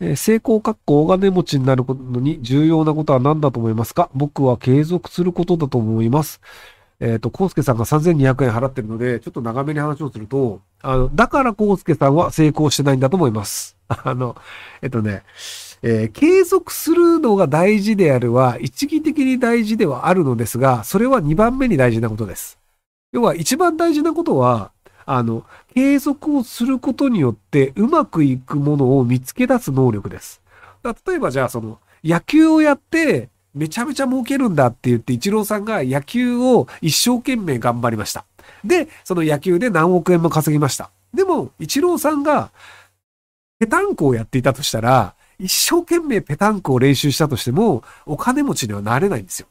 えー成功かっこ大金持ちになるのに重要なことは何だと思いますか？僕は継続することだと思います。えっ、と、コウスケさんが3200円払ってるので、ちょっと長めに話をすると、あの、だからコウスケさんは成功してないんだと思います。あの、えっとね、えー継続するのが大事であるは、一義的に大事ではあるのですが、それは2番目に大事なことです。要は一番大事なことは、あの、継続をすることによってうまくいくものを見つけ出す能力です。だ例えばじゃあその、野球をやってめちゃめちゃ儲けるんだって言って、イチローさんが野球を一生懸命頑張りました。で、その野球で何億円も稼ぎました。でも、イチローさんがペタンコをやっていたとしたら、一生懸命ペタンコを練習したとしても、お金持ちにはなれないんですよ。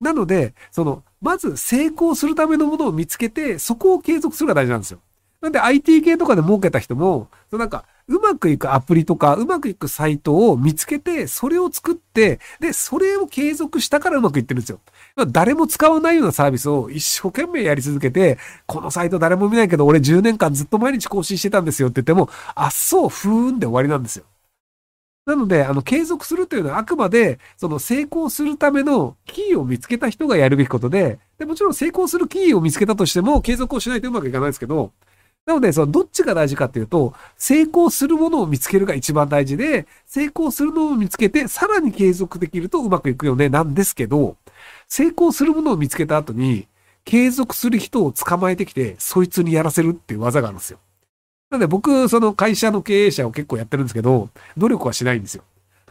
なので、その、まず成功するためのものを見つけて、そこを継続するが大事なんですよ。なんで IT 系とかで儲けた人も、そのなんか、うまくいくアプリとか、うまくいくサイトを見つけて、それを作って、で、それを継続したからうまくいってるんですよ。誰も使わないようなサービスを一生懸命やり続けて、このサイト誰も見ないけど、俺10年間ずっと毎日更新してたんですよって言っても、あっそう、ふーんで終わりなんですよ。なので、あの、継続するというのはあくまで、その成功するためのキーを見つけた人がやるべきことで、で、もちろん成功するキーを見つけたとしても、継続をしないとうまくいかないですけど、なので、その、どっちが大事かっていうと、成功するものを見つけるが一番大事で、成功するのを見つけて、さらに継続できるとうまくいくよね、なんですけど、成功するものを見つけた後に、継続する人を捕まえてきて、そいつにやらせるっていう技があるんですよ。なので僕、その会社の経営者を結構やってるんですけど、努力はしないんですよ。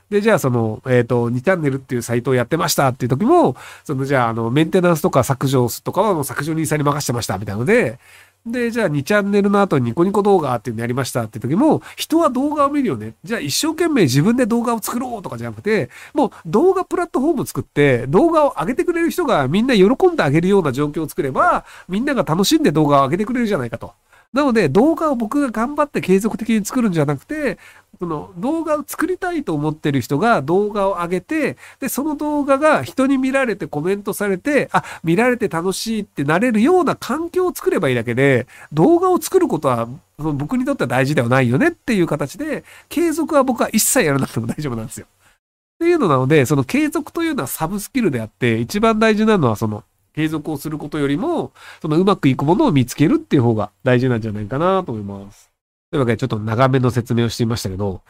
で、じゃあその、えっ、と、2チャンネルっていうサイトをやってましたっていう時も、その、じゃあ、あの、メンテナンスとか削除とかはもう削除人さんに任せてましたみたいなので、で、じゃあ2チャンネルの後にニコニコ動画っていうのやりましたって時も、人は動画を見るよね。じゃあ一生懸命自分で動画を作ろうとかじゃなくて、もう動画プラットフォーム作って、動画を上げてくれる人がみんな喜んであげるような状況を作れば、みんなが楽しんで動画を上げてくれるじゃないかと。なので、動画を僕が頑張って継続的に作るんじゃなくて、その動画を作りたいと思ってる人が動画を上げて、で、その動画が人に見られてコメントされて、あ、見られて楽しいってなれるような環境を作ればいいだけで、動画を作ることはその僕にとっては大事ではないよねっていう形で、継続は僕は一切やらなくても大丈夫なんですよ。っていうのなので、その継続というのはサブスキルであって、一番大事なのはその継続をすることよりも、そのうまくいくものを見つけるっていう方が大事なんじゃないかなと思います。というわけで、ちょっと長めの説明をしてみましたけど、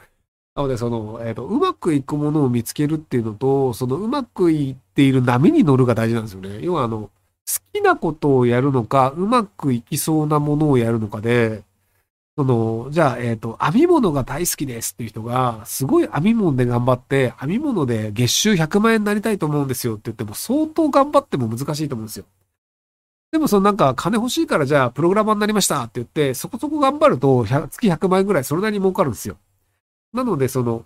なので、その、えっ、と、うまくいくものを見つけるっていうのと、そのうまくいっている波に乗るが大事なんですよね。要は、あの、好きなことをやるのか、うまくいきそうなものをやるのかで、その、じゃあ、えっ、と、編み物が大好きですっていう人が、すごい編み物で頑張って、編み物で月収100万円になりたいと思うんですよって言っても、相当頑張っても難しいと思うんですよ。でもそのなんか金欲しいからじゃあプログラマーになりましたって言って、そこそこ頑張ると月100万円ぐらいそれなりに儲かるんですよ。なのでその、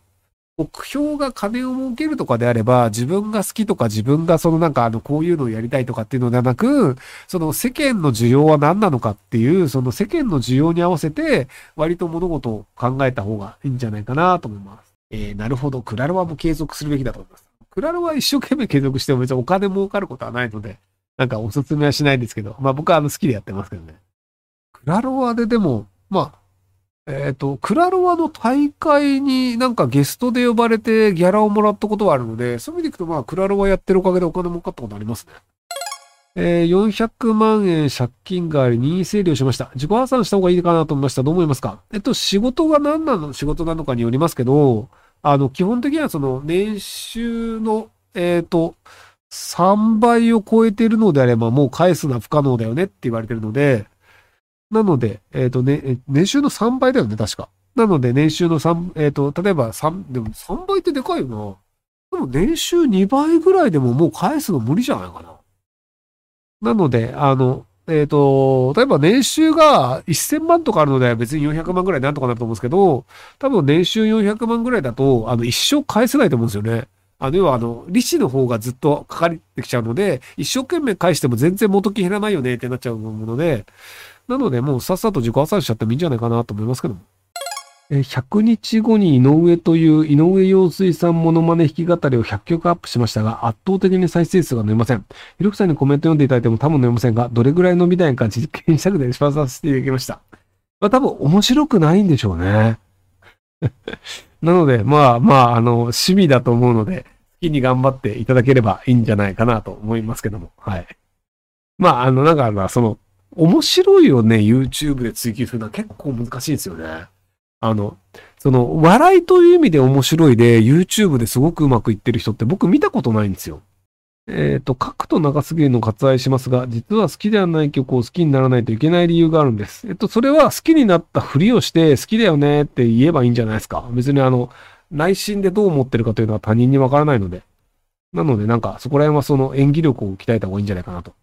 目標が金を儲けるとかであれば、自分が好きとか自分がそのなんかあのこういうのをやりたいとかっていうのではなく、その世間の需要は何なのかっていう、その世間の需要に合わせて割と物事を考えた方がいいんじゃないかなと思います。えー、なるほど。クラロワも継続するべきだと思います。クラロワ一生懸命継続しても別にお金儲かることはないので、なんかおすすめはしないですけど、まあ僕はあの好きでやってますけどね。クラロワででも、まあ、えっ、と、クラロワの大会になんかゲストで呼ばれてギャラをもらったことはあるので、そういう意味でいくとまあクラロワやってるおかげでお金儲かったことありますね。えー、400万円借金があり任意整理をしました。自己破産した方がいいかなと思いました。どう思いますか？えっと、仕事が何なの？仕事なのかによりますけど、あの、基本的にはその年収の、えっ、と、3倍を超えているのであればもう返すのは不可能だよねって言われてるので、なので、えっ、とね、年収の3倍だよね、確か。なので、年収の3、えっ、と、例えば3、でも3倍ってでかいよな。でも年収2倍ぐらいでももう返すの無理じゃないかな。なので、あの、えっ、と、例えば年収が1000万とかあるので別に400万ぐらいなんとかなると思うんですけど、多分年収400万ぐらいだと、あの、一生返せないと思うんですよね。あの、要はあの、利子の方がずっとかかってきちゃうので、一生懸命返しても全然元金減らないよねってなっちゃうので、なのでもうさっさと自己破産しちゃってもいいんじゃないかなと思いますけども。え100日後に井上という井上陽水さんモノマネ弾き語りを100曲アップしましたが、圧倒的に再生数が伸びません。ひろきさんにコメント読んでいただいても多分伸びませんが、どれぐらい伸びないか実験したくてレスポンスさせていただきました。まあ多分面白くないんでしょうね。なので、まあまあ、あの、趣味だと思うので、好きに頑張っていただければいいんじゃないかなと思いますけども。はい。まあ、あの、なんか、その、面白いをね、YouTube で追求するのは結構難しいんですよね。あの、その、笑いという意味で面白いで、YouTube ですごくうまくいってる人って僕見たことないんですよ。えっ、ー、と、書くと長すぎるの割愛しますが、実は好きではない曲を好きにならないといけない理由があるんです。えっと、それは好きになったふりをして好きだよねって言えばいいんじゃないですか。別にあの、内心でどう思ってるかというのは他人にわからないので。なので、なんか、そこら辺はその演技力を鍛えた方がいいんじゃないかなと